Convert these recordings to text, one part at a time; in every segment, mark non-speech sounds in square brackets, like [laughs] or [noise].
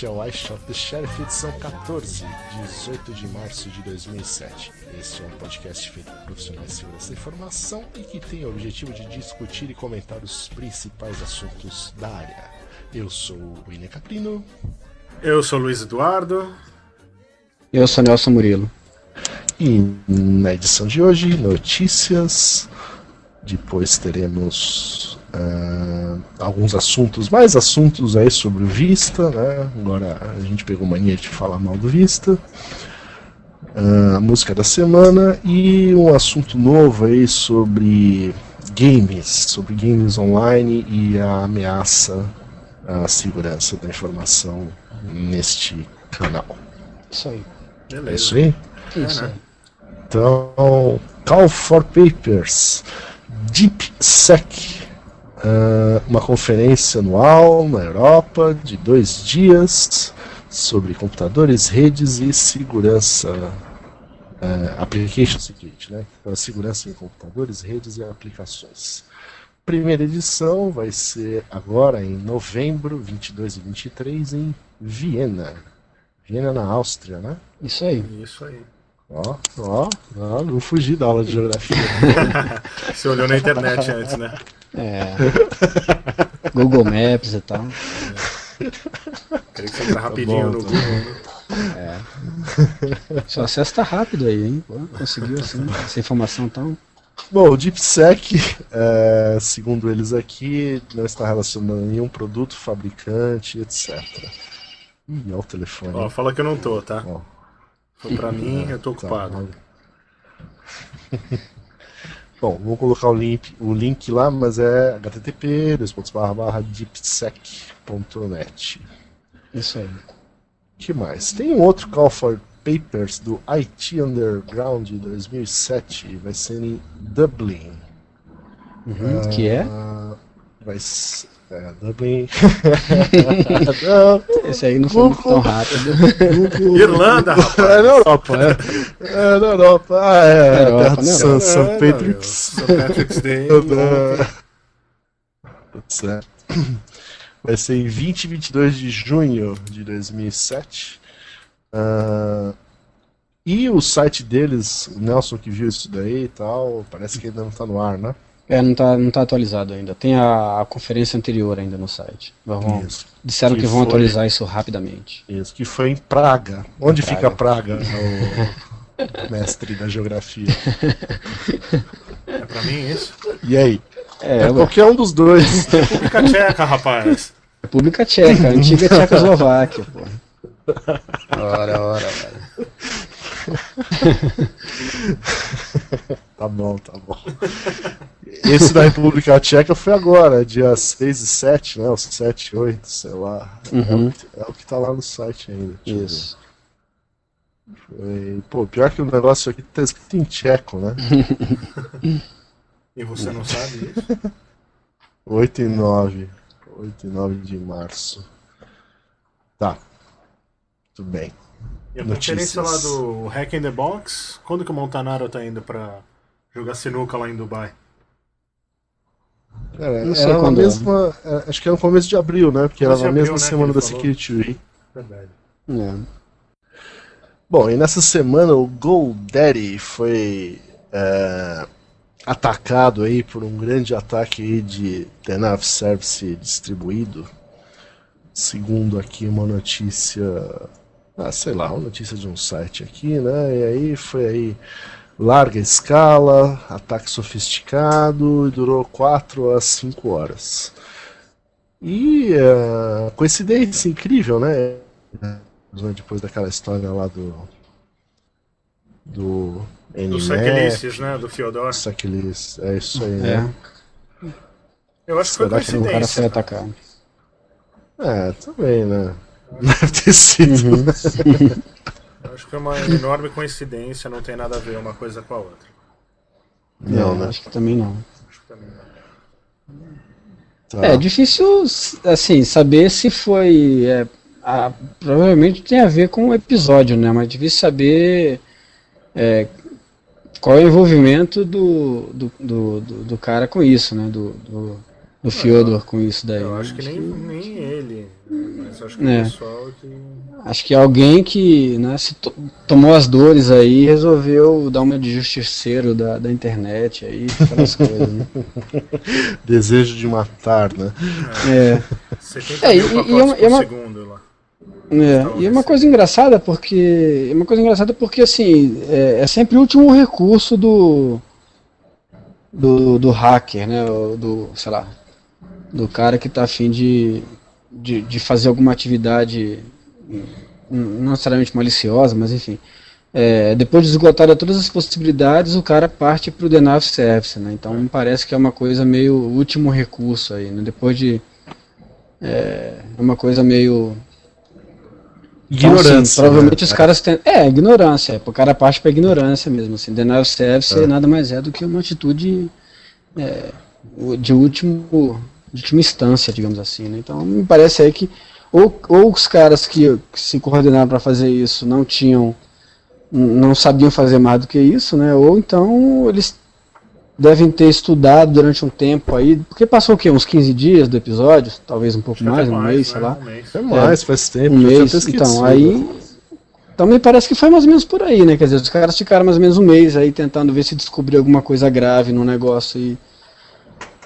este é o I Shot the Sheriff, edição 14, 18 de março de 2007. Este é um podcast feito por profissionais de segurança da informação e que tem o objetivo de discutir e comentar os principais assuntos da área. Eu sou o William Caprino Eu sou Luiz Eduardo. Eu sou Nelson Murilo. e na edição de hoje, notícias. Depois teremos ah, alguns assuntos, mais assuntos aí sobre o Vista, né? Agora a gente pegou mania de falar mal do Vista. Ah, a música da semana e um assunto novo aí sobre games, sobre games online e a ameaça à segurança da informação neste canal. Isso aí. É Beleza. isso aí? Isso aí. Então, Call for Papers, DeepSec, ah, uma conferência anual na Europa de dois dias sobre computadores, redes e segurança, ah, application security, né? Então, a segurança em computadores, redes e aplicações. Primeira edição vai ser agora em novembro, 22 e 23, em Viena. Viena, na Áustria, né? Isso aí. Isso aí. Ó, ó, ó, não fugi da aula de geografia. [laughs] Você olhou na internet antes, né? É. Google Maps e tal. Queria que você entra rapidinho bom, no tá Google. Seu acesso tá rápido aí, hein? Pô, conseguiu assim, essa informação tão. Bom, o DeepSec, é, segundo eles aqui, não está relacionado a nenhum produto, fabricante, etc. Ih, olha o telefone. Ó, fala que eu não tô, tá? Ó, Foi pra mim, eu tô tá, ocupado. [laughs] Bom, vou colocar o link, o link lá, mas é http deepsec.net. Isso aí. que mais? Tem um outro Call for Papers do IT Underground de 2007, vai ser em Dublin. Uhum, que é? Ah, vai ser. É, Dublin. Não, Esse aí não foi muito tão rápido. Irlanda, rapaz! é na Europa, é. É na Europa. Ah, é. Europa, perto de na St. Europa. St. É, Patrick's. St. Patrick's Day. É. Tudo certo. Vai ser em 20 e 22 de junho de 2007. Ah, e o site deles, o Nelson que viu isso daí e tal, parece que ainda não está no ar, né? É, não tá, não tá atualizado ainda. Tem a, a conferência anterior ainda no site. Vão- Isso. disseram Que que, vão foi- atualizar isso rapidamente. Isso, que foi em Praga. Onde Praga. fica Praga, [laughs] o mestre da geografia? É pra mim isso? E aí? É, É qualquer um dos dois. República Tcheca, rapaz! República Tcheca, a antiga [laughs] Tchecoslováquia, pô. Ora, ora, ora. Tá bom, tá bom. Esse da República Tcheca foi agora, dia 6 e 7, né? Ou 7 e 8, sei lá. É, Uhum. o que, é o que tá lá no site ainda. Isso. Foi- Pô, pior que o negócio aqui tá escrito em tcheco, né? E você não sabe isso? 8 e 9. 8 e 9 de março. Tá. Tudo bem. E a Notícias. conferência lá do Hack in the Box, quando que o Montanaro tá indo pra jogar sinuca lá em Dubai? Era, Não sei era na quando é. mesma. é, Acho que era no começo de abril, né? Porque era na mesma abril, né, semana da. Security Week. Verdade. É. Bom, e nessa semana o GoDaddy foi é, atacado aí por um grande ataque aí de Denial Service distribuído. Segundo aqui uma notícia, ah, sei lá, uma notícia de um site aqui, né? E aí foi aí larga escala, ataque sofisticado e durou 4 a 5 horas. E é, coincidência incrível, né? Depois daquela história lá do do Do NMAC, Saquelices, né? Do Fyodor. Saquelices, é isso aí, É, né? Eu acho que foi Será que o cara foi coincidência. atacado. É, também, né? Deve ter sido. Uhum. [laughs] Acho que foi uma enorme coincidência, não tem nada a ver uma coisa com a outra. Não, É, né? Acho que também não. Acho que também não. Tá. É difícil, assim, saber se foi. é, a- provavelmente tem a ver com o episódio, né? Mas é difícil saber é, qual é o envolvimento do, do, do, do- do cara com isso, né? Do, do, do Fyodor com isso daí. Eu acho que nem, nem ele, mas acho que É. o pessoal que. Acho que alguém que né, se to- tomou as dores aí e resolveu dar uma de justiceiro da, da internet aí, aquelas coisas, né? [laughs] Desejo de matar, né? É. 70 É, mil e- e é uma- por é uma- segundo lá. É, e é uma coisa engraçada porque é uma coisa engraçada porque assim é, é sempre o último recurso do do, do hacker, né? Do sei lá do cara que está afim de, de, de fazer alguma atividade hum, não necessariamente maliciosa, mas enfim. É, depois de esgotar todas as possibilidades, o cara parte para o of service, né? Então me parece que é uma coisa meio último recurso aí, né? Depois de é é uma coisa meio então, assim, Ignorância. provavelmente né? os caras têm. É, ignorância. É, o cara parte pra ignorância mesmo. Assim, denial of service É. nada mais é do que uma atitude é, de último de última instância, digamos assim. Né? Então me parece aí que ou, ou os caras que, que se coordenaram para fazer isso não tinham não sabiam fazer mais do que isso, né? Ou então eles devem ter estudado durante um tempo aí, porque passou o quê? Uns 15 dias do episódio, talvez um pouco mais, até um mais, mês, né? sei lá. Um mês. É mais, faz tempo. Um mês, então, aí. Então me parece que foi mais ou menos por aí, né? Quer dizer, os caras ficaram mais ou menos um mês aí tentando ver se descobrir alguma coisa grave no negócio e.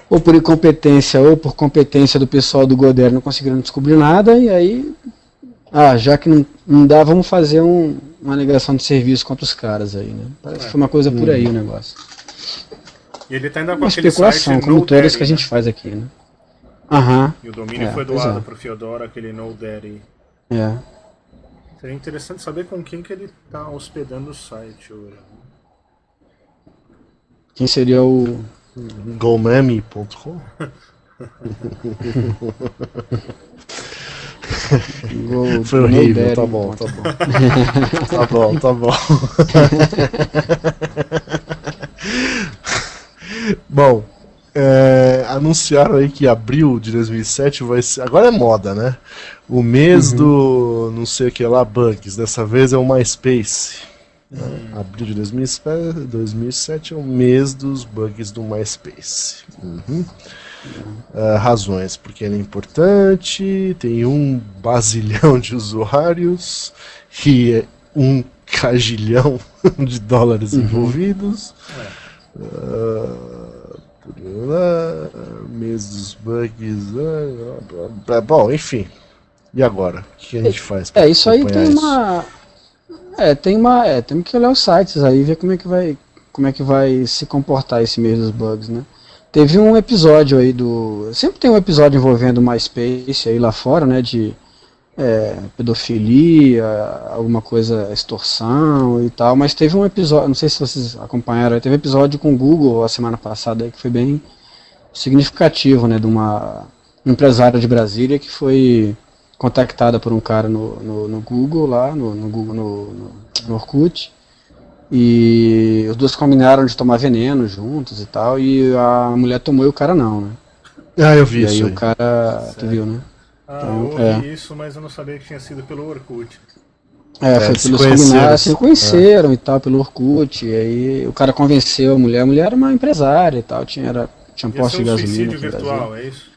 Ou por incompetência, ou por competência do pessoal do Goder não conseguiram descobrir nada, e aí. Ah, já que não, não dá, vamos fazer um- uma negação de serviço contra os caras aí, né? Parece que foi uma coisa por aí o negócio. E ele tá ainda com Uma especulação, como No todas Daddy, que a gente né? faz aqui, né? Aham, E o domínio É, foi pois doado é. pro Fyodor, aquele No Daddy. é. Seria interessante saber com quem que ele tá hospedando o site hoje. Quem seria o. Gomeme.com? o Foi horrível, tá bom, tá bom. tá bom, tá bom. bom, é, anunciaram aí que abril de 2007 vai ser. Agora é moda, né? O mês do não sei o que lá, bugs. Dessa vez é o MySpace. Abril de 2007, 2007 é o mês dos bugs do MySpace. Uhum. Ah, razões, porque ele é importante, tem um basilhão de usuários e é um cagilhão [laughs] de dólares envolvidos. Ah, tarará, mês dos bugs. ah, blá, blá, bom, enfim. E agora? O que a gente faz? pra É, isso aí tem isso? uma. É, tem uma. É, temos que olhar os sites aí e ver como é que vai. Como é que vai se comportar esse mês dos bugs, né? Teve um episódio aí do. Sempre tem um episódio envolvendo MySpace aí lá fora, né? De é, pedofilia, alguma coisa, extorsão e tal, mas teve um episódio, não sei se vocês acompanharam, teve episódio com o Google a semana passada aí que foi bem significativo, né? De uma um empresário de Brasília que foi contactada por um cara no, no, no Google lá, no, no Google, no, no, no Orkut, e os dois combinaram de tomar veneno juntos e tal, e a mulher tomou e o cara não, né? Ah, eu vi e aí isso. o Aí. cara, tu viu, né? Ah, Então, eu ouvi é. isso, mas eu não sabia que tinha sido pelo Orkut. É, foi eles se pelos conheceram. combinados, se conheceram e tal, pelo Orkut, e aí o cara convenceu a mulher, a mulher era uma empresária e tal, tinha, era, tinha um ser de gasolina suicídio virtual, é isso?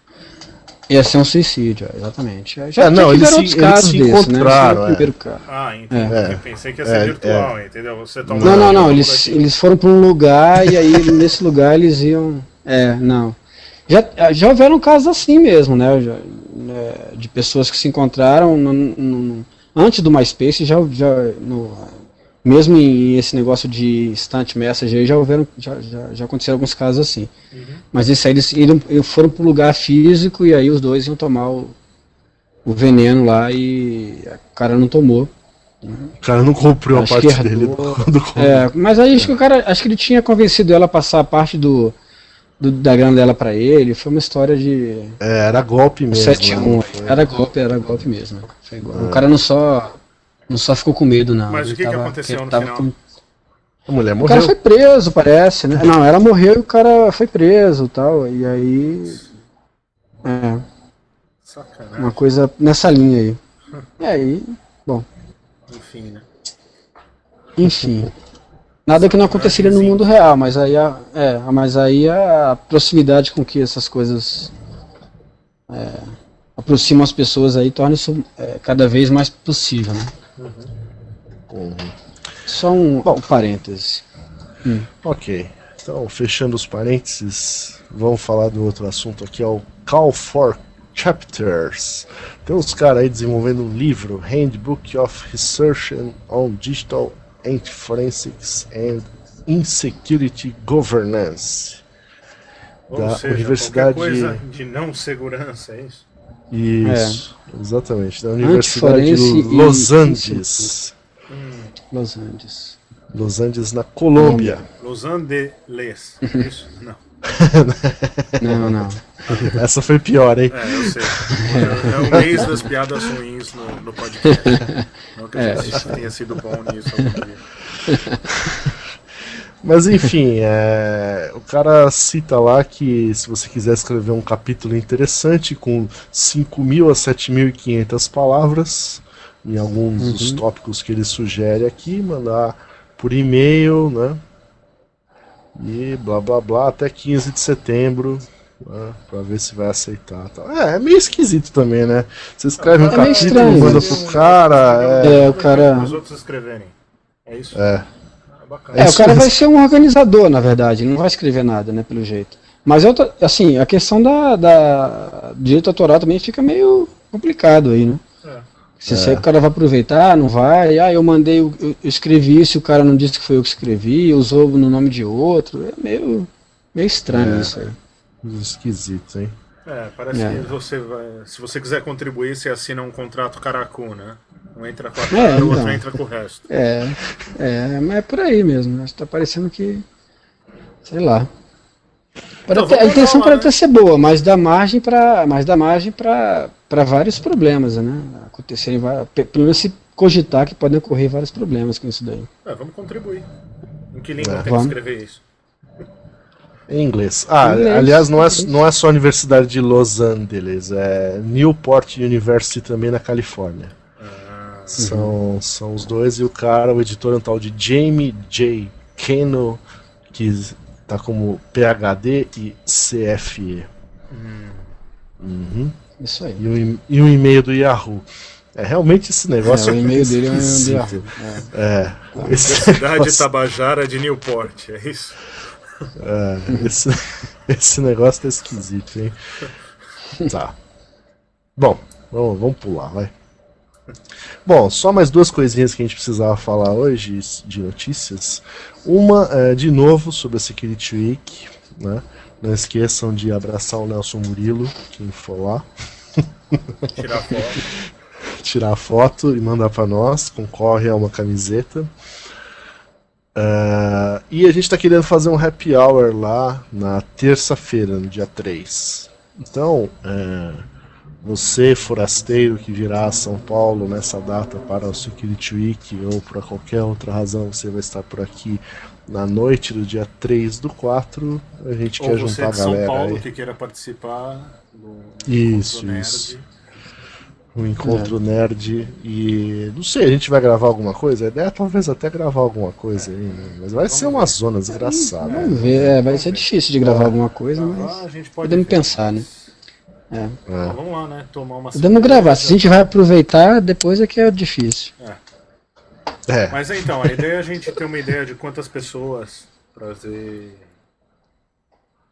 Ia ser um suicídio, é, exatamente. Já, É, já não, tiveram eles se- eles casos se desses, né? encontraram, foi o é. primeiro caso. Ah, entendi. É. Eu pensei que ia ser É, virtual, entendeu? Você toma Não, não, não. Eles, daqui. eles foram para um lugar e aí [laughs] nesse lugar eles iam. É, não. Já, já houveram casos assim mesmo, né? Já, né, de pessoas que se encontraram no- no- antes do MySpace, já, já no, mesmo em esse negócio de instant message aí, já houveram, já, já, já aconteceram alguns casos assim. Uhum. Mas isso aí eles, eles foram para um lugar físico e aí os dois iam tomar o, o veneno lá e o cara não tomou. O cara não comprou Acho a parte dele quando [laughs] comprou. É, mas aí acho que o cara, acho que ele tinha convencido ela a passar a parte do, do- da grana dela pra ele. Foi uma história de É, era golpe mesmo. 7 né? 1 Não foi- Era golpe, era golpe mesmo. Igual. O cara não só não só ficou com medo não. Mas ele o que que tava- aconteceu ele no tava final? com- A mulher O cara morreu. foi preso, parece, né? Não, ela morreu e o cara foi preso e tal. E aí. É, Sacanagem. uma coisa nessa linha aí. [laughs] E aí, Enfim, né? enfim. Nada que não aconteceria no mundo real, mas aí a, é, mas aí a proximidade com que essas coisas é, aproximam as pessoas aí torna isso é, cada vez mais possível, né? Uhum. Só um, um parêntese. Ok. Então, fechando os parênteses, vamos falar do outro assunto aqui, é o Call for Chapters. Tem uns caras aí desenvolvendo um livro, Handbook of Research on Digital Anti-Forensics and Insecurity Governance. Ou Da seja, Universidade- qualquer coisa de não segurança, é isso? Isso, exatamente. Da Universidade de Los Angeles. Los Angeles. Los Angeles, na Colômbia. Los Angeles, é isso? Não. [laughs] Não, não. Essa foi pior, hein? É, eu sei. É, é o mês das piadas ruins no, no podcast. Não que a É, gente tenha sido bom nisso algum dia. [laughs] Mas enfim, é, o cara cita lá que se você quiser escrever um capítulo interessante com 5.000 a 7.500 palavras, em alguns dos tópicos que ele sugere aqui, mandar por e-mail, né? E blá blá blá, até 15 de setembro, né, pra ver se vai aceitar. Tal. É, é meio esquisito também, né? Você escreve um É meio capítulo, estranho, manda pro cara, é, É, o cara. Os outros escreverem. É isso? É bacana. É, o isso cara vai ser um organizador, na verdade, ele não vai escrever nada, né, pelo jeito. Mas eu assim, a questão da, da direito autoral também fica meio complicado aí, né? É. Se aí o cara vai aproveitar, não vai, ah, eu mandei, o- eu, eu escrevi isso, o cara não disse que foi eu que escrevi, usou no nome de outro, é meio, meio estranho É. isso aí. esquisito, hein? É, parece É. que você vai. Se você quiser contribuir, você assina um contrato caracu, né? Um entra com a É, cara, o outro então. entra com o resto. É, é, mas é por aí mesmo, né? tá parecendo que, sei lá. Então, até- a intenção lá, pode né? até ser boa, mas dá margem para, mas dá margem para para vários problemas, né? Acontecerem, pelo menos se cogitar que podem ocorrer vários problemas com isso daí. É, vamos contribuir. Em que língua É. tem que Vamos. escrever isso? Em inglês. Ah, Inglês, aliás, não é, não é só a Universidade de Los Angeles, é Newport University também na Califórnia. Ah, São, são os dois e o cara, o editor é um tal de Jamie J. Keno, que tá como PhD e CFE. Uhum. Isso aí. E um, e- e um e-mail do Yahoo. É, realmente esse negócio É, o e-mail dele é [laughs] esquisito. Yahoo. É, esse Cidade negócio- Tabajara de Newport, é isso? É, esse, [laughs] esse negócio tá esquisito, hein? [laughs] Tá. Bom, vamos, vamos pular, vai. Bom, só mais duas coisinhas que a gente precisava falar hoje de notícias. Uma, é, de novo, sobre a Security Week, né? Não esqueçam de abraçar o Nelson Murilo, quem for lá, Tirar foto. [laughs] tirar foto e mandar pra nós, concorre a uma camiseta. Ah, e a gente tá querendo fazer um happy hour lá na terça-feira, no dia 3. Então, é, você, forasteiro que virá a São Paulo nessa data para o Security Week ou por qualquer outra razão, você vai estar por aqui na noite do dia 3 do 4. A gente Ou quer você juntar a de São galera Paulo aí. que queira participar do Isso, Encontro Nerd. isso. um encontro nerd e não sei, a gente vai gravar alguma coisa? A ideia é talvez até gravar alguma coisa aí, né? Mas vai ser uma zona desgraçada. Vamos ver, é, vai ser difícil de gravar alguma coisa, mas a gente pode podemos ver, pensar, né? É. Então, vamos lá, né? Tomar uma podemos gravar. Se a gente vai aproveitar, depois é que é difícil. É, Mas então, a ideia é a gente ter uma ideia de quantas pessoas para ver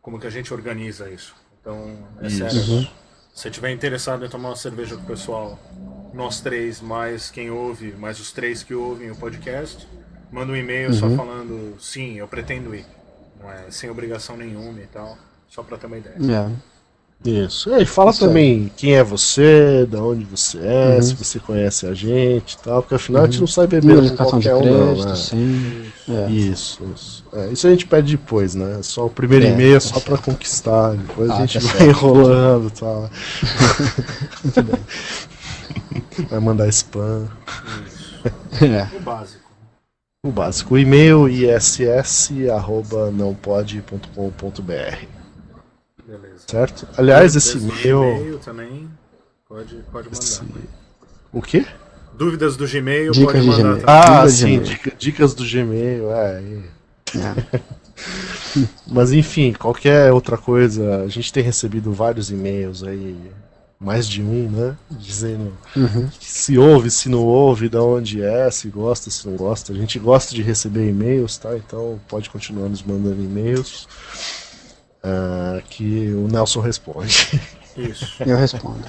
como que a gente organiza isso. Então, é Isso. sério. Uhum. Se você estiver interessado em tomar uma cerveja com o pessoal, nós três, mais quem ouve, mais os três que ouvem o podcast, manda um e-mail só Uhum. falando sim, eu pretendo ir. Não é sem obrigação nenhuma e tal, só para ter uma ideia. É. Isso. E fala Isso aí. também quem é você, da onde você é, Uhum. se você conhece a gente e tal, porque afinal a gente não sai Número bebendo de com qualquer um, não, crédito, né? sim. É. Isso, isso. É, isso a gente pede depois, né? Só o primeiro É, e-mail é só pra conquistar, depois a Ah, gente tá vai enrolando e tal. [laughs] vai mandar spam. É. O básico. O básico, o e-mail iss@nãopode.com.br, Beleza. certo? Aliás, esse e-mail, Gmail também pode, pode mandar. esse- o quê? Dúvidas do Gmail Dicas pode de mandar Gmail. também. Ah, Dicas sim, Gmail. dica- dicas do Gmail, é. É. [laughs] Mas enfim, qualquer outra coisa, a gente tem recebido vários e-mails aí, mais de um, né? Dizendo Uhum. se ouve, se não ouve, da onde é, se gosta, se não gosta. A gente gosta de receber e-mails, tá? Então pode continuar nos mandando e-mails. Ah, que o Nelson responde. Isso. [laughs] Eu respondo.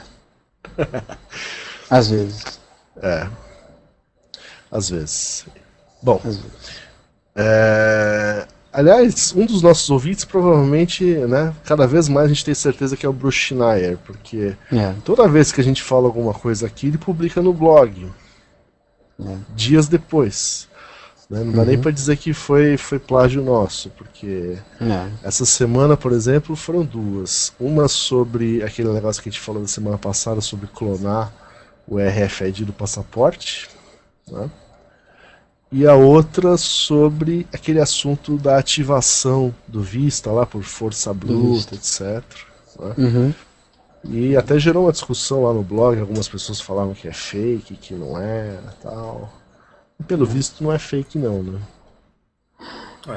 Às vezes. É. Às vezes. Bom, Às vezes. É, Aliás, um dos nossos ouvintes provavelmente, né, cada vez mais a gente tem certeza que é o Bruce Schneier, porque É. toda vez que a gente fala alguma coisa aqui, ele publica no blog, É. dias depois. Né? Não dá nem pra dizer que foi, foi plágio nosso, porque É. essa semana, por exemplo, foram duas. Uma sobre aquele negócio que a gente falou da semana passada, sobre clonar o RFID do passaporte, né? E a outra sobre aquele assunto da ativação do Vista lá por força bruta, etc. né? Uhum. E até gerou uma discussão lá no blog, algumas pessoas falavam que é fake, que não é, tal. Pelo visto não é fake não, né?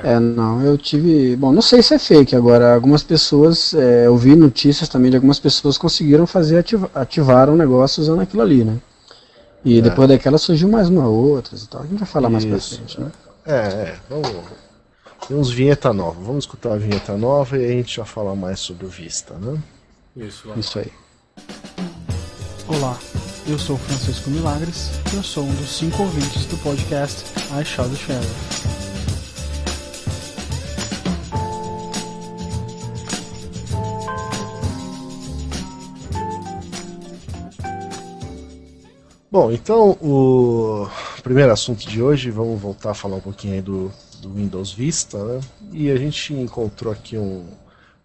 É, não, eu tive. Bom, não sei se é fake agora. Algumas pessoas, é, eu vi notícias também de algumas pessoas conseguiram fazer ativa, ativar um negócio usando aquilo ali, né? E É. depois daquela surgiu mais uma outra e tal. A gente vai falar mais pra Isso, frente, né? É, é, vamos. Tem uns vinheta nova. Vamos escutar a vinheta nova e a gente já fala mais sobre o Vista, né? Isso. Isso aí. Olá, eu sou Francisco Milagres e eu sou um dos cinco ouvintes do podcast I Shot the Sheriff. Bom, então o primeiro assunto de hoje, vamos voltar a falar um pouquinho aí do, do Windows Vista, né? E a gente encontrou aqui um,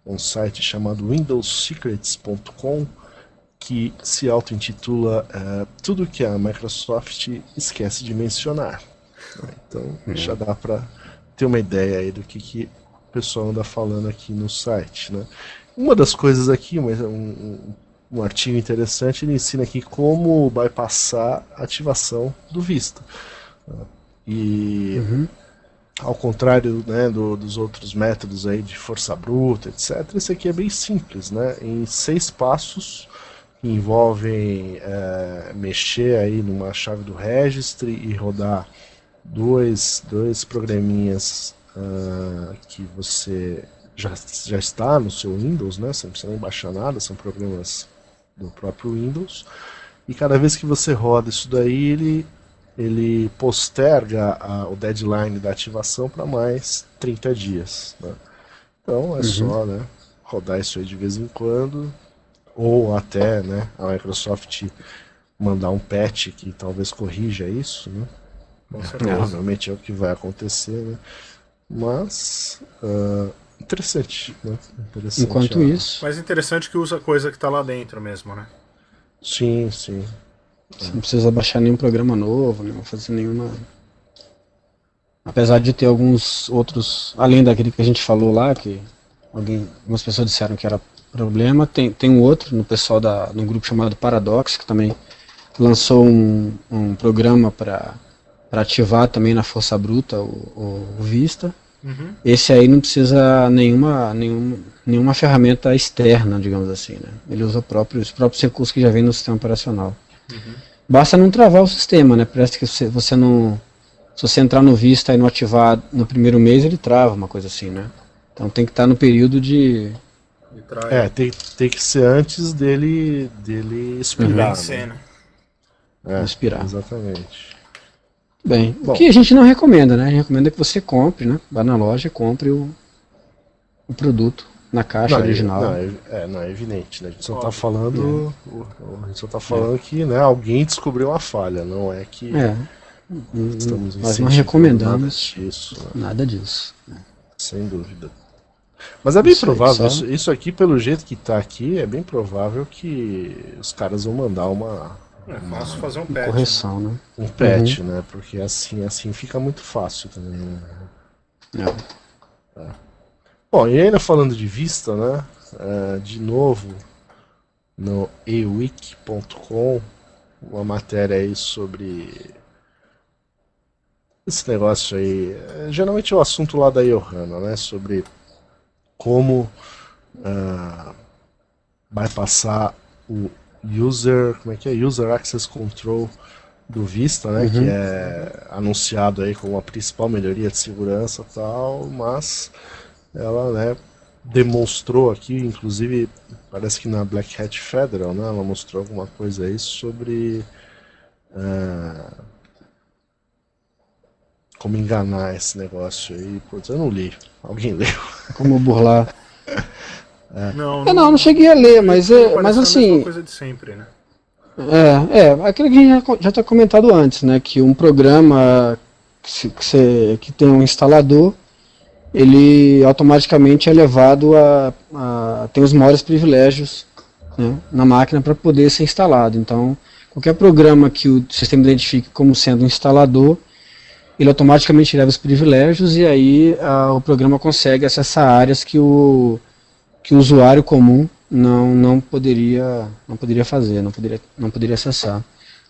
um site chamado windowssecrets.com que se auto-intitula eh, Tudo que a Microsoft esquece de mencionar. Então já dá para ter uma ideia aí do que, que o pessoal anda falando aqui no site, né? Uma das coisas aqui, um, um, um artigo interessante, ele ensina aqui como bypassar a ativação do Vista. E Uhum. ao contrário né, do- dos outros métodos aí de força bruta, etc., esse aqui é bem simples, né? Em seis passos que envolvem eh, mexer aí numa chave do registry e rodar dois, dois programinhas ah, que você já, já está no seu Windows, né? Você não precisa nem baixar nada, são programas do próprio Windows. E cada vez que você roda isso daí, ele, ele posterga a- o deadline da ativação para mais 30 dias. né? Então é só né, rodar isso aí de vez em quando, ou até né, a Microsoft mandar um patch que talvez corrija isso. Né? Certeza. Provavelmente é o que vai acontecer, né? Mas ah, interessante, né? Interessante Enquanto isso, Mas interessante que usa coisa que tá lá dentro mesmo, né? Sim, sim. você não precisa baixar nenhum programa novo, não fazer nenhuma. Apesar de ter alguns outros, além daquele que a gente falou lá, que alguém, algumas pessoas disseram que era problema, tem, tem um outro no pessoal da, no grupo chamado Paradox, que também lançou um, um programa para ativar também na força bruta o, o Vista. Uhum. Esse aí não precisa nenhuma, nenhuma, nenhuma ferramenta externa, digamos assim. Né? Ele usa próprio, os próprios recursos que já vem no sistema operacional. Basta não travar o sistema, né? Parece que você, você não. Se você entrar no Vista e não ativar no primeiro mês, ele trava, uma coisa assim, né? Então tem que estar no período de. É, tem, tem que ser antes dele, dele expirar. vencer, né? né? É, Expirar. Exatamente. Bem, Bom. o que a gente não recomenda, né? A gente recomenda que você compre, né? Vá na loja e compre o, o produto na caixa Não, é- original. Não, é, é, não, é evidente, né? A gente só tá Óbvio. falando. o- A gente só tá falando que né, alguém descobriu uma falha, não é que É, estamos nós não recomendamos nada disso, né? nada disso. sem dúvida. Mas é bem Isso provável, isso, isso aqui, pelo jeito que tá aqui, é bem provável que os caras vão mandar uma, É fácil fazer um patch. Correção, né? um patch, né? Porque assim, assim fica muito fácil também, né? É. Bom, e ainda falando de vista, né? é, de novo, no ewiki.com, uma matéria aí sobre esse negócio aí. é, geralmente é o assunto lá da Johanna, né? Sobre como ah, vai passar o user, como é que é? User Access Control do Vista, né? Que é anunciado aí como a principal melhoria de segurança e tal, mas ela, né, demonstrou aqui, inclusive, parece que na Black Hat Federal, né, ela mostrou alguma coisa aí sobre ah, como enganar esse negócio aí. Putz, eu não li. Alguém leu. Como burlar. [laughs] Não, É, não, não cheguei a ler, mas, é, mas a assim, mesma coisa de sempre, né? É, é, aquilo que a gente já, já tá comentado antes, né? Que um programa que, se- que, você- que tem um instalador, ele automaticamente é levado a, a tem os maiores privilégios né, na máquina para poder ser instalado. Então, qualquer programa que o sistema identifique como sendo um instalador, ele automaticamente leva os privilégios e aí ah, o programa consegue acessar áreas que o, que o usuário comum não, não poderia não poderia fazer, não poderia, não poderia acessar.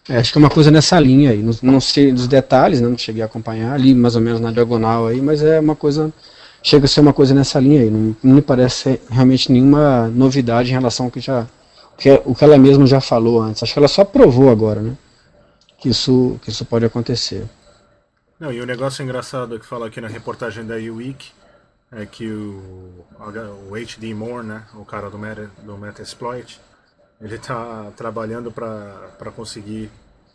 É, acho que é uma coisa nessa linha aí, não, não sei dos detalhes, né, não cheguei a acompanhar ali mais ou menos na diagonal aí, mas é uma coisa chega a ser uma coisa nessa linha aí, não, não me parece realmente nenhuma novidade em relação ao que já que, o que ela mesma já falou antes. Acho que ela só provou agora, né, que isso que isso pode acontecer. Não, e o negócio engraçado que fala aqui na reportagem da UWeek é que o, o HD Moore, né, o cara do, Meta, do Metasploit, ele está trabalhando para conseguir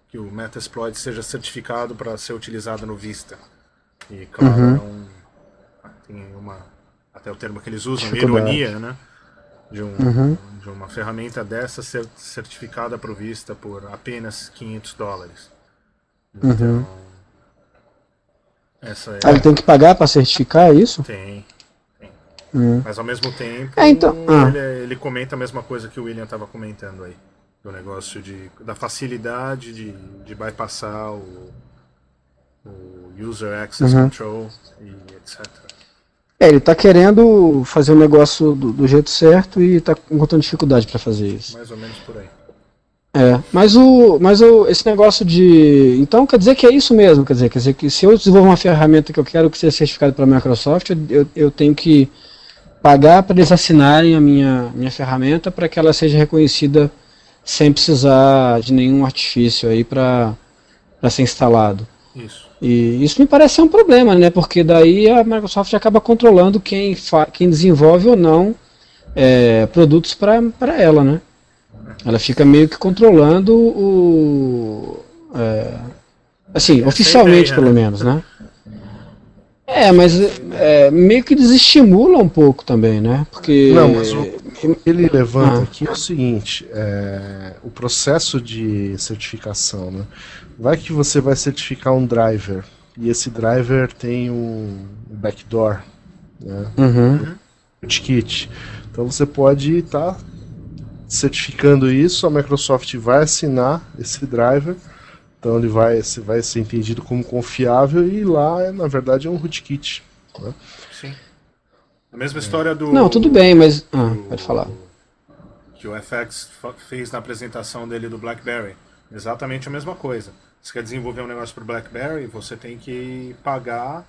que o Metasploit seja certificado para ser utilizado no Vista. E claro, Uhum. é um, tem uma até o termo que eles usam, ironia, né? De, um, Uhum. de uma ferramenta dessa ser certificada para o Vista por apenas 500 dólares. Então, essa é. Ah, ele tem que pagar para certificar é isso? Tem. Hum. Mas ao mesmo tempo, É, então- ah. ele, ele comenta a mesma coisa que o William estava comentando aí. Do negócio de, da facilidade de, de bypassar o, o User Access Uhum. Control e etc. É, ele tá querendo fazer o negócio do, do jeito certo e tá encontrando dificuldade para fazer isso. Mais ou menos por aí. É, mas o, mas o, esse negócio de, então quer dizer que é isso mesmo, quer dizer, quer dizer que se eu desenvolver uma ferramenta que eu quero que seja certificada pela Microsoft, eu, eu, tenho que pagar para eles assinarem a minha, minha ferramenta para que ela seja reconhecida sem precisar de nenhum artifício aí para ser instalado. Isso. E isso me parece ser um problema, né? Porque daí a Microsoft acaba controlando quem, fa quem desenvolve ou não é, produtos para ela, né? Ela fica meio que controlando o. é, assim, é oficialmente ideia, pelo né? menos, né? É, mas é, meio que desestimula um pouco também, né? Porque. Não, mas o que ele levanta Ah. aqui é o seguinte: é, o processo de certificação, né? Vai que você vai certificar um driver e esse driver tem um backdoor, né? Uhum, rootkit. Então você pode estar certificando isso, a Microsoft vai assinar esse driver, então ele vai, se vai ser entendido como confiável e lá, é, na verdade, é um rootkit. né? Sim. A mesma história do. Não, tudo bem, mas. Ah, do- pode falar. Que o FX fez na apresentação dele do BlackBerry. Exatamente a mesma coisa. Você quer desenvolver um negócio para BlackBerry, você tem que pagar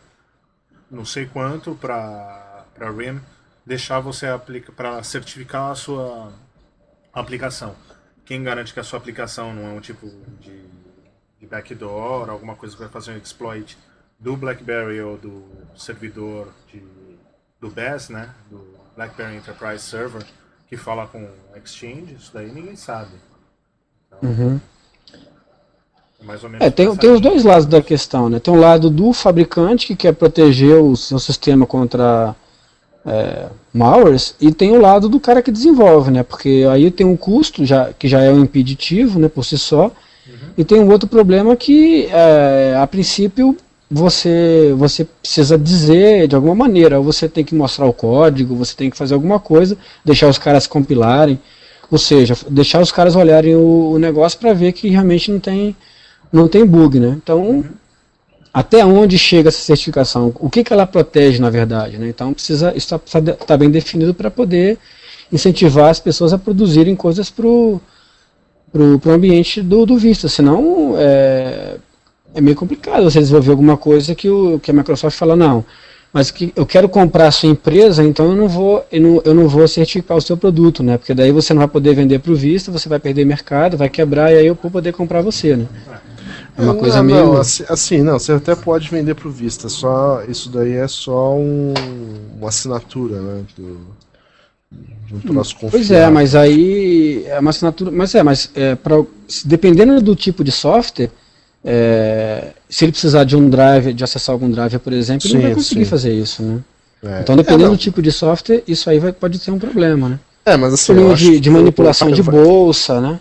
não sei quanto para para RIM deixar você aplicar para certificar a sua aplicação. Quem garante que a sua aplicação não é um tipo de, de backdoor, alguma coisa que vai fazer um exploit do BlackBerry ou do servidor de, do BES, né, do BlackBerry Enterprise Server, que fala com Exchange, isso daí ninguém sabe. Então, Uhum. é É, tem, tem os dois lados da questão, né? Tem um lado do fabricante que quer proteger o seu sistema contra é, malwares e tem o lado do cara que desenvolve, né? Porque aí tem um custo já, que já é um impeditivo, né, por si só, e tem um outro problema que, é, a princípio, você, você precisa dizer de alguma maneira, você tem que mostrar o código, você tem que fazer alguma coisa, deixar os caras compilarem, ou seja, deixar os caras olharem o, o negócio para ver que realmente não tem, não tem bug, né? Então, até onde chega essa certificação? O que, que ela protege, na verdade? Né? Então, precisa estar tá, tá bem definido para poder incentivar as pessoas a produzirem coisas para o ambiente do, do Vista, senão é, é meio complicado você desenvolver alguma coisa que, o, que a Microsoft fala, não, mas que eu quero comprar a sua empresa, então eu não vou, eu não, eu não vou certificar o seu produto, né? Porque daí você não vai poder vender para o Vista, você vai perder mercado, vai quebrar e aí eu vou poder comprar você, né? É uma coisa não, meio. Não, assim, assim, não, você até pode vender para o Vista, só isso daí é só um, uma assinatura, né? Do, de um troço Pois é, mas aí é uma assinatura, mas é, mas é, pra, dependendo do tipo de software é, se ele precisar de um drive, de acessar algum drive, por exemplo, sim, ele não vai conseguir sim. fazer isso, né? É. Então, dependendo é, do tipo de software, isso aí vai, pode ter um problema, né? É, mas assim, problema de, de manipulação de bolsa, né?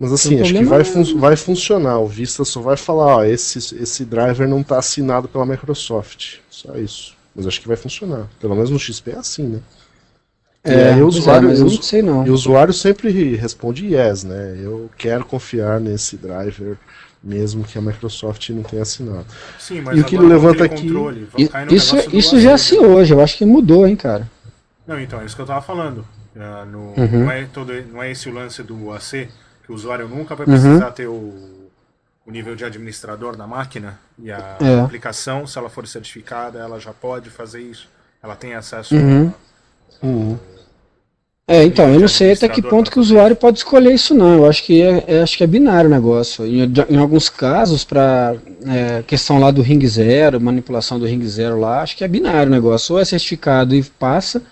Mas assim, acho que vai, fun vai funcionar. O Vista só vai falar, ó, esse, esse driver não está assinado pela Microsoft. Só isso. Mas acho que vai funcionar. Pelo menos no XP é assim, né? É, e o usuário, é, mas eu não sei não. E o usuário sempre responde yes, né? Eu quero confiar nesse driver mesmo que a Microsoft não tenha assinado. Sim, mas e o que levanta aqui. Controle, isso isso já é assim hoje, eu acho que mudou, hein, cara. Não, então, é isso que eu tava falando. Uh, no, uhum. não, é todo, não é esse o lance do AC, que o usuário nunca vai precisar uhum. ter o, o nível de administrador na máquina e a é. aplicação, se ela for certificada, ela já pode fazer isso. Ela tem acesso uhum. a, uhum. É, então, eu não sei até que ponto que o usuário pode escolher isso não. Eu acho que é, é acho que é binário o negócio. Em, em alguns casos, para é, questão lá do ring zero, manipulação do ring zero lá, acho que é binário o negócio. Ou é certificado e passa,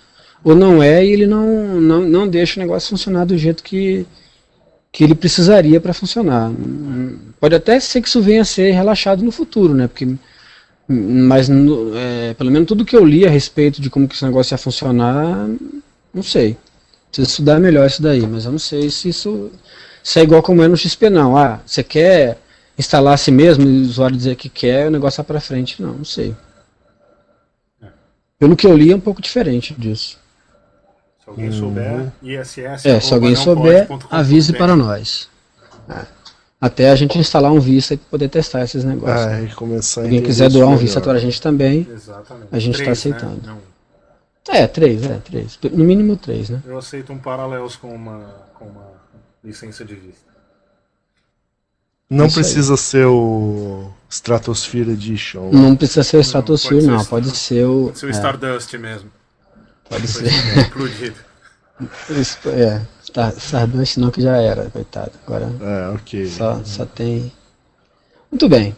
ou não é e ele não, não, não deixa o negócio funcionar do jeito que, que ele precisaria para funcionar. Pode até ser que isso venha a ser relaxado no futuro, né? Porque, mas é, pelo menos tudo que eu li a respeito de como que esse negócio ia funcionar, não sei. Preciso estudar melhor isso daí, mas eu não sei se isso se é igual como é no XP não. Ah, você quer instalar a si mesmo e o usuário dizer que quer, o negócio vai para frente. Não, não sei. Pelo que eu li é um pouco diferente disso. Se alguém souber, ISS. É, se alguém souber, pode, avise para nós. É. Até a gente instalar um Vista para poder testar esses negócios. Ah, e começar Se alguém quiser doar um Vista para a gente também, Exatamente. a gente está aceitando. Né? É, três, é, três. No mínimo três, né? Eu aceito um Paralelos com uma, com uma licença de vista. Não Isso precisa aí. ser o Stratosphere Edition. Não precisa ser o Stratosphere, não. Pode, não. Ser, o. Pode ser o é. Stardust mesmo. Pode ser. Explodido. Isso, é. Stardust não, que já era, coitado. Agora. É, ok. Só, só tem. Muito bem.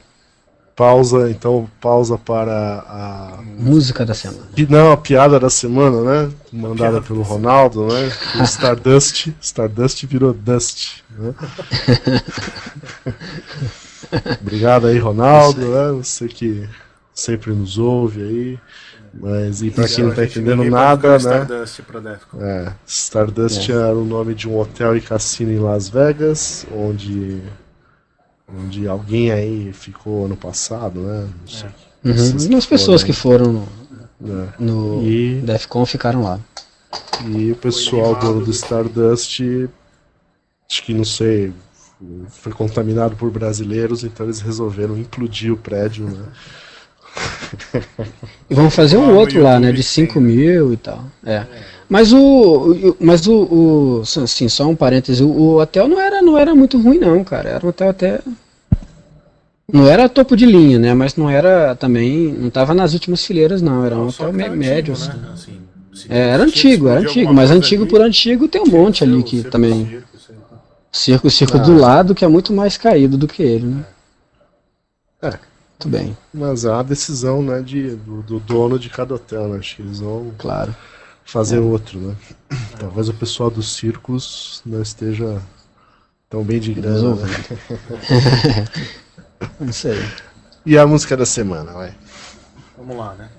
Pausa, então pausa para a música da semana. Não, a piada da semana, né? Mandada pelo Ronaldo, né? O Stardust, Stardust virou Dust. Né? [laughs] Obrigado aí, Ronaldo, né? Você que sempre nos ouve aí. Mas e para quem não tá entendendo nada, né? Stardust pro É, Stardust é. era o nome de um hotel e cassino em Las Vegas, onde onde alguém aí ficou ano passado, né? Não sei. Uhum. As pessoas que foram no, é. no e... Defcon ficaram lá. E o pessoal do, do Stardust, acho que não sei, foi contaminado por brasileiros, então eles resolveram implodir o prédio, né? [laughs] E vão fazer um outro lá, né? De 5 mil e tal. É. Mas o. Mas o. o assim, só um parêntese, o, hotel não era, não era muito ruim, não, cara. Era um hotel até. Não era topo de linha, né? Mas não era também. Não tava nas últimas fileiras, não. Era um hotel médio. Né? Assim. Assim, é, era antigo, era antigo. Mas antigo ali, por antigo tem um monte ali que também. Circo, circo ah, do lado que é muito mais caído do que ele, né? É. Muito bem. Mas é a decisão, né, de, do, do dono de cada hotel, né? Acho que eles vão. Claro fazer é. outro, né? Talvez o pessoal dos circos não esteja tão bem de grana. Né? [laughs] não sei. E a música da semana, vai. Vamos lá, né?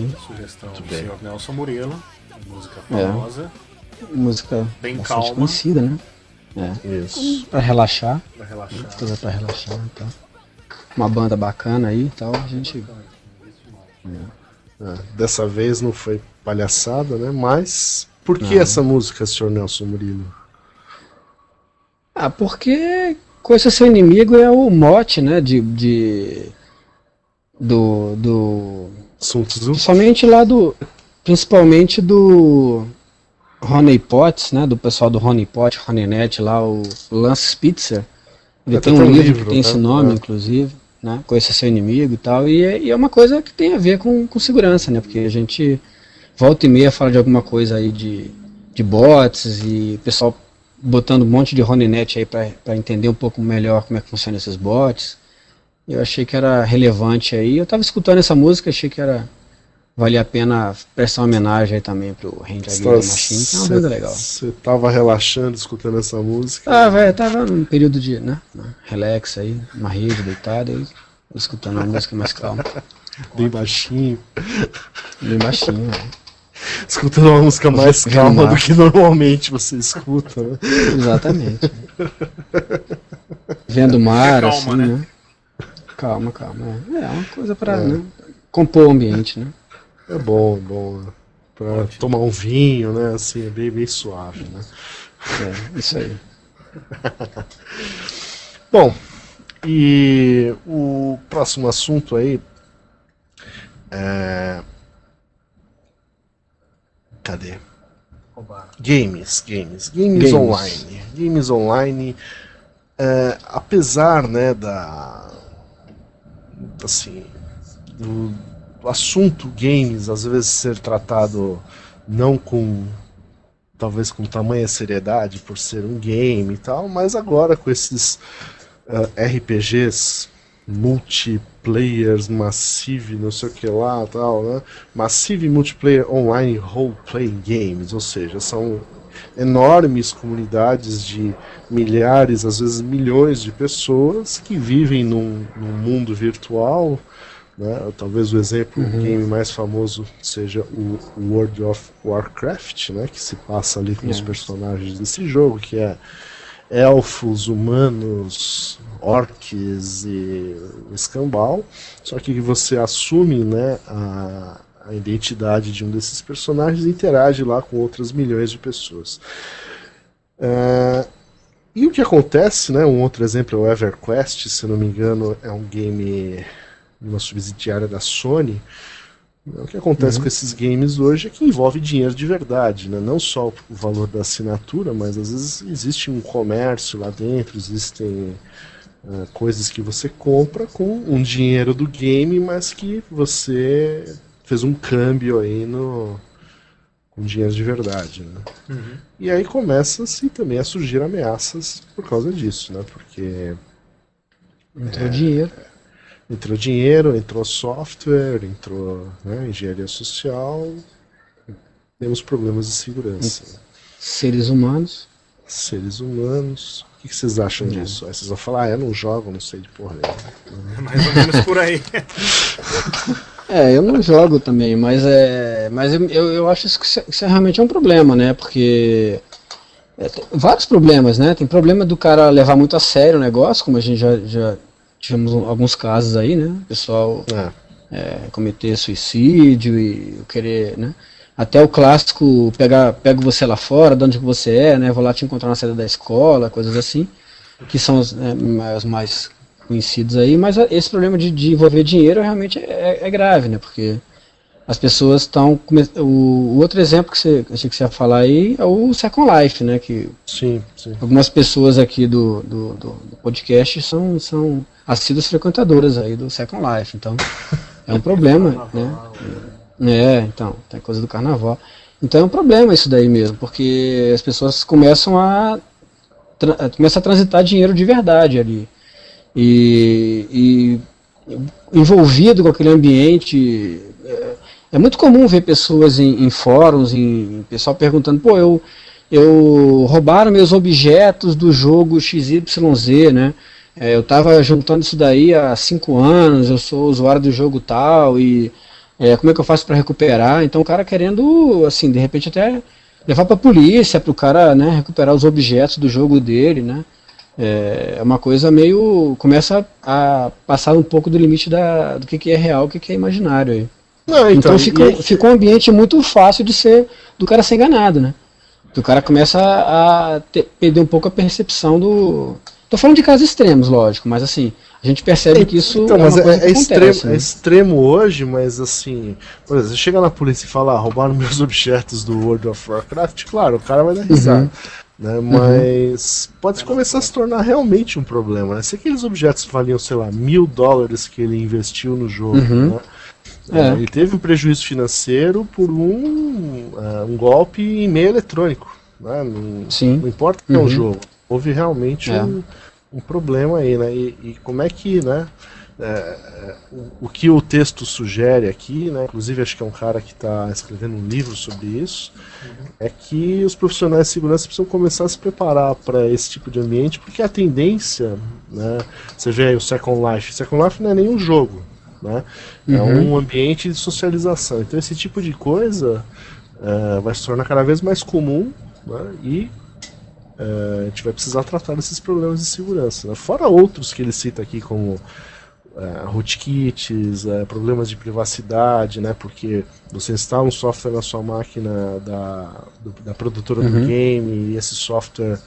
Muito bem. Sugestão do bem. senhor Nelson Murilo. Música É. famosa. Música Bem calma. conhecida, né? isso. Pra relaxar. Pra relaxar. Coisa pra relaxar, então. Uma banda bacana aí e tal. A gente. É, dessa vez não foi palhaçada, né? Mas por que Não. essa música, senhor Nelson Murilo? Ah, porque Conheça Seu Inimigo é o mote, né? De. de do. do Sun Tzu? Principalmente lá do. Principalmente do. Ronnie Potts, né? Do pessoal do Ronnie Pot, Ronnie Net lá, o Lance Spitzer. Ele É, tem um livro, livro, que tem esse né? nome, É. inclusive, né? Conheça Seu Inimigo e tal. E é, e é uma coisa que tem a ver com, com segurança, né? Porque a gente volta e meia fala de alguma coisa aí de, de bots e o pessoal botando um monte de Ronnie Net aí para entender um pouco melhor como é que funcionam esses bots. Eu achei que era relevante aí. Eu tava escutando essa música, achei que era valia a pena prestar uma homenagem aí também pro Range Against the Machine, que é uma banda legal. Você tava relaxando escutando essa música? Ah, velho, tava num período de, né, relax aí, uma rede deitada aí, [laughs] escutando uma música mais calma, Bem baixinho. bem baixinho, velho. Escutando uma música mais calma do que normalmente você escuta, né? Exatamente. [laughs] Vendo o mar, Calma, assim, né? né? Calma, calma. É, é uma coisa pra né, compor o ambiente, né? É bom, é bom. né? Pra tomar um vinho, né? Assim, é bem, bem suave, né? É, isso aí. [laughs] Bom, e o próximo assunto aí é. Cadê? Games, games, games, Games. online, games online, é, apesar, né, da, assim, do, do assunto games às vezes ser tratado não com, talvez com tamanha seriedade por ser um game e tal, mas agora com esses eh, RPGs multiplayers, massive, não sei o que lá, tal, né? Massive multiplayer online role playing games, ou seja, são enormes comunidades de milhares, às vezes milhões de pessoas que vivem num, num mundo virtual. Né? Talvez o exemplo, o game mais famoso seja o World of Warcraft, né? que se passa ali com os É. personagens desse jogo, que é elfos, humanos, orcs e escambau. Só que você assume né, a, a identidade de um desses personagens e interage lá com outras milhões de pessoas. É, e o que acontece, né, um outro exemplo é o EverQuest, se não me engano, é um game, uma subsidiária da Sony. O que acontece com esses games hoje é que envolve dinheiro de verdade, né? não só o valor da assinatura, mas às vezes existe um comércio lá dentro, existem eh, coisas que você compra com um dinheiro do game, mas que você fez um câmbio aí no com dinheiro de verdade. Né? E aí começa-se também a surgir ameaças por causa disso, né? porque Entrou dinheiro. entrou dinheiro, entrou software, entrou né, engenharia social, temos problemas de segurança. Seres humanos. Seres humanos. O que que vocês acham disso? Aí vocês vão falar, ah, eu não jogo, não sei de porra nenhuma. É mais ou menos por aí. [laughs] É, eu não jogo também, mas é. Mas eu, eu, acho isso que isso, isso realmente é um problema, né? Porque. é, vários problemas, né? Tem problema do cara levar muito a sério o negócio, como a gente já, já tivemos alguns casos aí, né? O pessoal É, é, cometer suicídio e querer, né? Até o clássico pegar, pego você lá fora, de onde você é, né? Vou lá te encontrar na saída da escola, coisas assim, que são os, né, os mais conhecidos aí, mas esse problema de, de envolver dinheiro realmente é, é grave, né? Porque as pessoas estão. O, o outro exemplo que você achei que você ia falar aí é o Second Life, né? Que sim, sim. algumas pessoas aqui do, do, do, do podcast são, são assíduas frequentadoras aí do Second Life, então é um problema, [laughs] né? É, então, tem coisa do carnaval. Então é um problema isso daí mesmo, porque as pessoas começam a começa a transitar dinheiro de verdade ali. E, e envolvido com aquele ambiente, é, É muito comum ver pessoas em, em fóruns, em, em pessoal perguntando, pô, eu, eu roubaram meus objetos do jogo XYZ, né? É, eu estava juntando isso daí há cinco anos, eu sou usuário do jogo tal, e é, como é que eu faço para recuperar? Então o cara querendo, assim, de repente até levar para a polícia, para o cara né, recuperar os objetos do jogo dele, né? É uma coisa meio. começa a passar um pouco do limite da, do que, que é real o que, que é imaginário aí. Não, Então, e- fica, fica um ambiente muito fácil de ser do cara ser enganado, né? O cara começa a ter- perder um pouco a percepção do. Tô falando de casos extremos, lógico, mas assim, a gente percebe que isso Então, é mas é, é acontece. extremo, é né? extremo hoje, mas assim, por exemplo, você chega na polícia e fala, ah, roubaram meus [laughs] objetos do World of Warcraft, claro, o cara vai dar risada. Uhum. Né, mas pode começar a se tornar realmente um problema. Né? Se aqueles objetos valiam, sei lá, mil dólares que ele investiu no jogo, Uhum. né? É. É, ele teve um prejuízo financeiro por um, ah, um golpe em meio eletrônico. Né? Não, Sim. não importa que é um Uhum. jogo. Houve realmente É. um, um problema aí, né? E, e como é que, né? É, é, o, o que o texto sugere aqui, né? Inclusive acho que é um cara que está escrevendo um livro sobre isso, é que os profissionais de segurança precisam começar a se preparar para esse tipo de ambiente, porque a tendência, né? Você vê aí o Second Life. Second Life não é nenhum jogo, né? É Uhum. um ambiente de socialização. Então esse tipo de coisa é, vai se tornar cada vez mais comum né? e é, a gente vai precisar tratar desses problemas de segurança. né? Fora outros que ele cita aqui, como é, rootkits, é, problemas de privacidade, né? Porque você instala um software na sua máquina da, do- da produtora do Uhum. game e esse software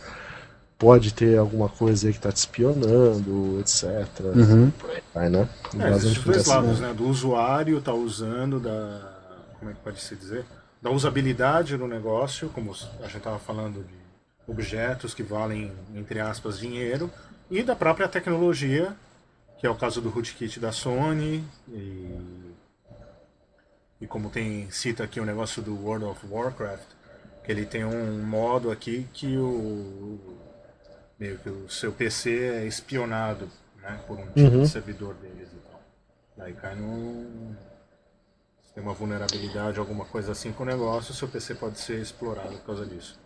pode ter alguma coisa aí que está te espionando, etc. Uhum. Vai, né? É, dois lados, né? Do usuário tá usando da. Como é que pode se dizer? Da usabilidade no negócio, como a gente estava falando de objetos que valem, entre aspas, dinheiro, e da própria tecnologia, que é o caso do rootkit da Sony, e, e como tem cita aqui o negócio do World of Warcraft, que ele tem um modo aqui que o meio que o seu PC é espionado né, por um tipo Uhum. de servidor deles e tal. Daí cai num. Se tem uma vulnerabilidade, alguma coisa assim com o negócio, o seu PC pode ser explorado por causa disso.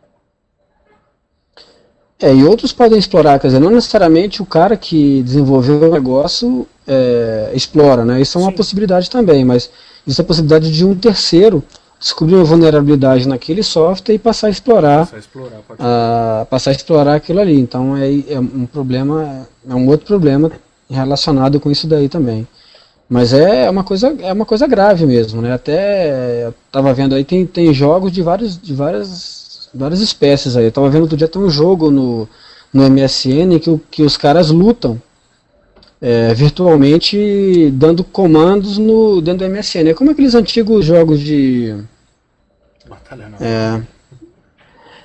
É, e outros podem explorar, quer dizer, não necessariamente o cara que desenvolveu o negócio é, explora, né? Isso é uma Sim. possibilidade também, mas existe a possibilidade de um terceiro descobrir uma vulnerabilidade naquele software e passar a explorar, Só explorar pode a, passar a explorar aquilo ali. Então é, é um problema, é um outro problema relacionado com isso daí também. Mas é uma coisa, é uma coisa grave mesmo, né? Até eu tava vendo aí tem, tem jogos de vários, de várias, várias espécies aí. Eu tava vendo outro dia tem um jogo no, no MSN que, que os caras lutam é, virtualmente dando comandos no dentro do MSN. É como aqueles antigos jogos de batalha não. é,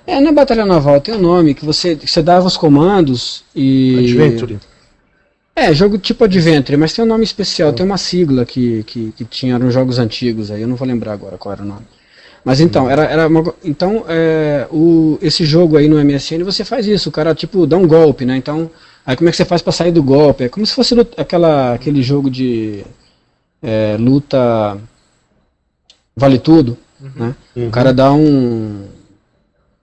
é na batalha naval tem um nome que você que você dava os comandos e Adventure. é, jogo tipo Adventure, mas tem um nome especial, tem uma sigla que, que, que tinha nos jogos antigos aí, eu não vou lembrar agora qual era o nome. Mas então, era, era uma então é, o, esse jogo aí no MSN você faz isso, o cara tipo dá um golpe, né? Então, aí como é que você faz pra sair do golpe? É como se fosse aquela, aquele jogo de é, luta vale tudo, né? O cara dá um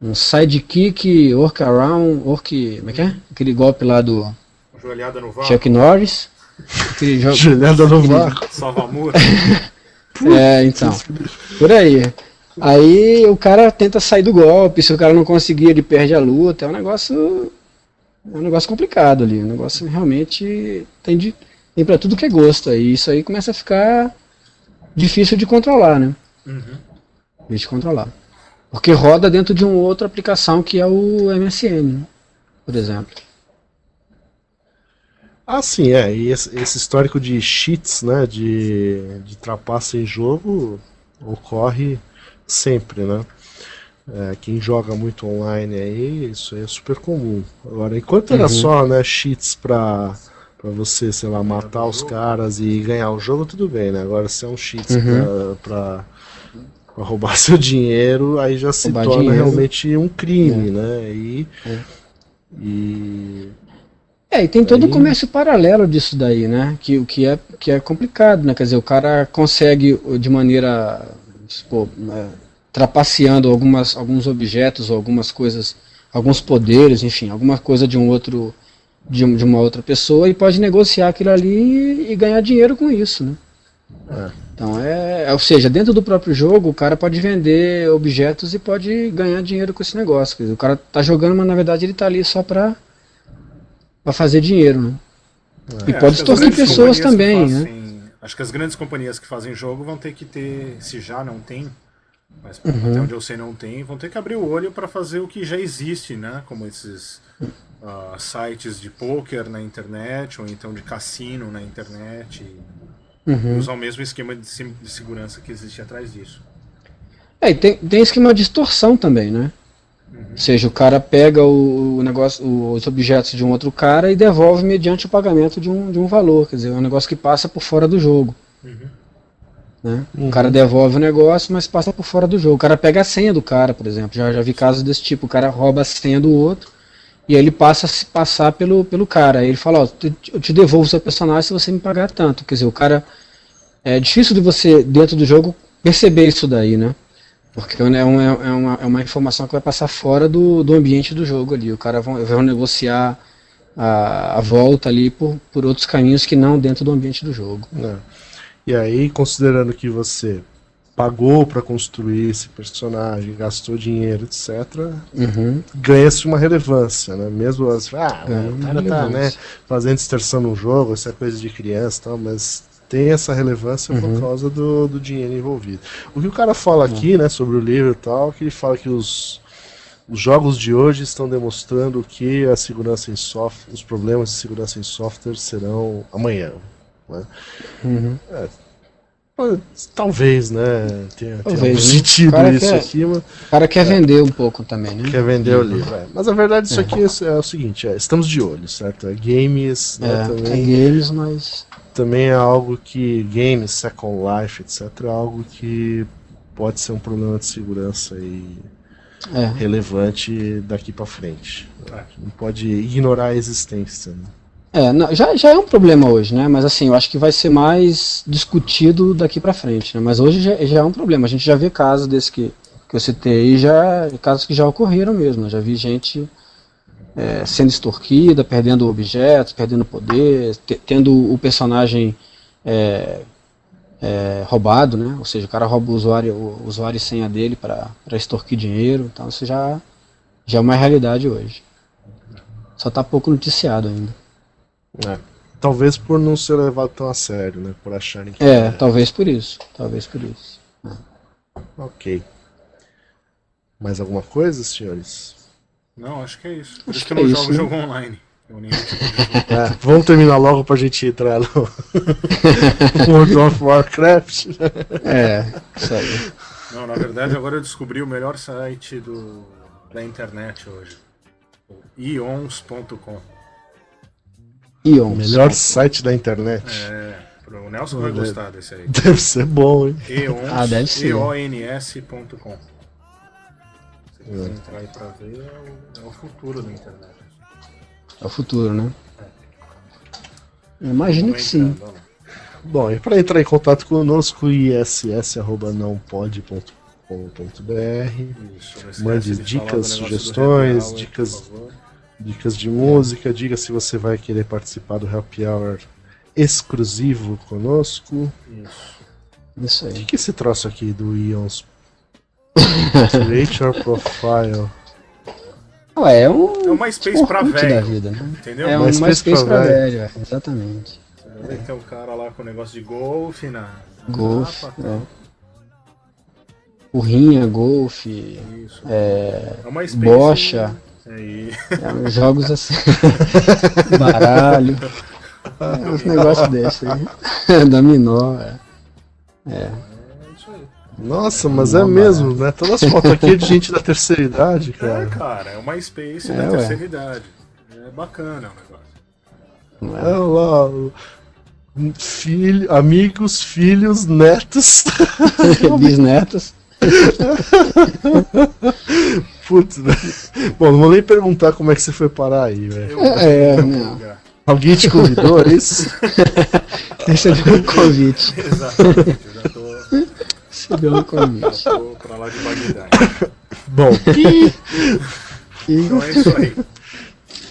um sidekick, workaround, work, como é que é? Aquele golpe lá do Joelhada no vácuo, Chuck Norris. Aquele jogo, [laughs] Juliana no vácuo. salva-mura. [laughs] É, então. Por aí. Aí o cara tenta sair do golpe, se o cara não conseguir, ele perde a luta. É um negócio. É um negócio complicado ali. Um negócio realmente tem, de, tem pra tudo que é gosto. E isso aí começa a ficar difícil de controlar, né? Uhum. Difícil de controlar. Porque roda dentro de uma outra aplicação que é o MSN, por exemplo. Ah, sim, é. E esse, esse histórico de cheats, né? De, de trapaça em jogo ocorre sempre, né? É, quem joga muito online aí, isso aí é super comum. Agora, enquanto era Uhum. só, né, cheats pra, pra você, sei lá, matar os caras e ganhar o jogo, tudo bem, né? Agora, se é um cheats Uhum. pra, pra, pra roubar [laughs] seu dinheiro, aí já se Roubar torna dinheiro. realmente um crime, né? E, É. e É, e tem todo Aí- o comércio paralelo disso daí, né? Que o que é, que é complicado, né? Quer dizer, o cara consegue de maneira, supor, é, trapaceando algumas, alguns objetos ou algumas coisas, alguns poderes, enfim, alguma coisa de um outro, de, um- de uma outra pessoa e pode negociar aquilo ali e ganhar dinheiro com isso, né? Então é, ou seja, dentro do próprio jogo o cara pode vender objetos e pode ganhar dinheiro com esse negócio. Dizer, o cara tá jogando, mas na verdade ele tá ali só pra, pra fazer dinheiro, né? E É, pode acho que as extorquir pessoas também, né? Acho que as grandes companhias que fazem jogo vão ter que ter, se já não tem, mas Uhum. até onde eu sei não tem, vão ter que abrir o olho para fazer o que já existe, né? Como esses ah, sites de poker na internet, ou então de cassino na internet, Uhum. usar o mesmo esquema de, de segurança que existe atrás disso. É, e tem, tem esquema de extorsão também, né? Ou seja, o cara pega o, o negócio, o- os objetos de um outro cara e devolve mediante o pagamento de um, de um valor. Quer dizer, é um negócio que passa por fora do jogo. Né? O cara devolve o negócio, mas passa por fora do jogo. O cara pega a senha do cara, por exemplo. Já, já vi casos desse tipo. O cara rouba a senha do outro e aí ele passa a se passar pelo, pelo cara. Aí ele fala, ó, eu te devolvo o seu personagem se você me pagar tanto. Quer dizer, o cara. É difícil de você, dentro do jogo, perceber isso daí, né? Porque é, um- é uma, é uma informação que vai passar fora do, do ambiente do jogo ali. O cara vai, vai negociar a, a volta ali por, por outros caminhos que não dentro do ambiente do jogo. né? E aí, considerando que você pagou para construir esse personagem, gastou dinheiro, etc., Uhum. ganha-se uma relevância, né? Mesmo as, ah, Ganha o uma cara tá, né, fazendo extorsão no jogo, isso é coisa de criança e tal, mas tem essa relevância Uhum. por causa do, do dinheiro envolvido. O que o cara fala aqui, né, sobre o livro e tal, que ele fala que os, os jogos de hoje estão demonstrando que a segurança em software, os problemas de segurança em software serão amanhã. Né? Uhum. Mas, Talvez, né? Tenha, tenha Talvez, algum né? sentido isso quer- aqui, mas O cara quer vender um pouco também, né? quer vender o livro. é. Mas a verdade disso aqui é, é o seguinte, é, estamos de olho, certo? É games né, É, é também, games, mas. Também é algo que games, Second Life, etc, é algo que pode ser um problema de segurança aí É. relevante daqui pra frente. É. Não pode ignorar a existência. Né? É, não, já, já é um problema hoje, né? Mas assim, eu acho que vai ser mais discutido daqui pra frente, né? Mas hoje já, já é um problema. A gente já vê casos desse que, que eu citei aí, já, casos que já ocorreram mesmo. né? Já vi gente é, sendo extorquida, perdendo objetos, perdendo poder, te- tendo o personagem é, é, roubado, né? Ou seja, o cara rouba o usuário, o usuário e senha dele para extorquir dinheiro. Então isso já, já é uma realidade hoje. Só tá pouco noticiado ainda. É. Talvez por não ser levado tão a sério, né? Por acharem que É, talvez por isso. Talvez por isso. Ok. Mais alguma coisa, senhores? Não, acho que é isso. Por Acho isso que que eu não é jogo né? jogo online. [laughs] É, vamos terminar logo pra gente entrar no [laughs] World of Warcraft. É, isso aí. Não, na verdade agora eu descobri o melhor site do, da internet hoje. O ions.com. Ion. Melhor site da internet. É, pro Nelson vai gostar desse aí. Deve ser bom, hein? Eons, Ah, deve ser. E-O-N-S.com. Se quiser entrar aí pra ver, é o, é o futuro da internet. É o futuro, né? Eu imagino que sim. Bom, e para entrar em contato conosco, esquece Mande de dicas, sugestões, hour, dicas-. Dicas de música, diga se você vai querer participar do Happy Hour exclusivo conosco. Isso. Isso O que aí. que é esse troço aqui do Ions? Create your profile. Ué, é um. É uma space pra velho. vida, né? Entendeu? É Uma uma space space pra pra velho. velho, é, exatamente. Que tem um cara lá com o negócio de golfe na. Golfe, é. Urrinha, golfe, Isso. é, É uma space. bocha, Aí. é, uns jogos assim. [laughs] Baralho. [laughs] É, uns negócios desses aí. [laughs] Dominó, é. É. Nossa, mas é mesmo, né? Todas as fotos aqui é de gente da terceira idade, É, cara. cara, é uma space É, da ué. terceira idade. É bacana o negócio. Olha lá, o- filho, amigos, filhos, netos. [laughs] Bisnetos. Putz, né? Bom, não vou nem perguntar como é que você foi parar aí, velho. É, não. Alguém te convidou, é isso? [laughs] Recebeu um convite. [laughs] Exatamente, eu Recebeu um convite. tô pra lá de Bagdá. Bom, [laughs] Então é isso aí.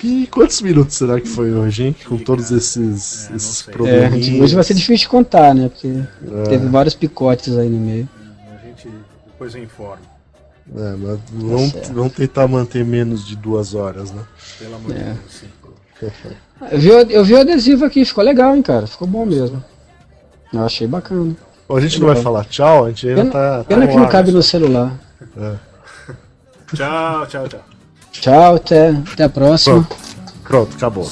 e quantos minutos será que foi hoje, hein? Com todos esses, É, esses sei. É, hoje vai ser difícil de contar, né? Porque teve vários picotes aí no meio. A gente depois eu informo. É, mas vamos, certo. vamos tentar manter menos de duas horas, né? Pelo amor de É. Deus, sim. Eu vi, eu vi o adesivo aqui, ficou legal, hein, cara? Ficou bom mesmo. Eu achei bacana. Bom, a gente não vai falar tchau, a gente ainda Pena, tá. pena tá que não cabe no celular. Tchau, tchau, tchau. Tchau, até, até a próxima. Pronto, pronto, acabou.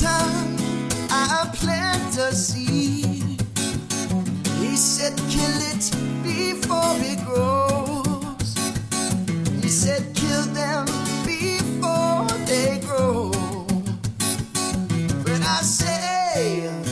Time I plant a seed, he said, kill it before it grows. But I say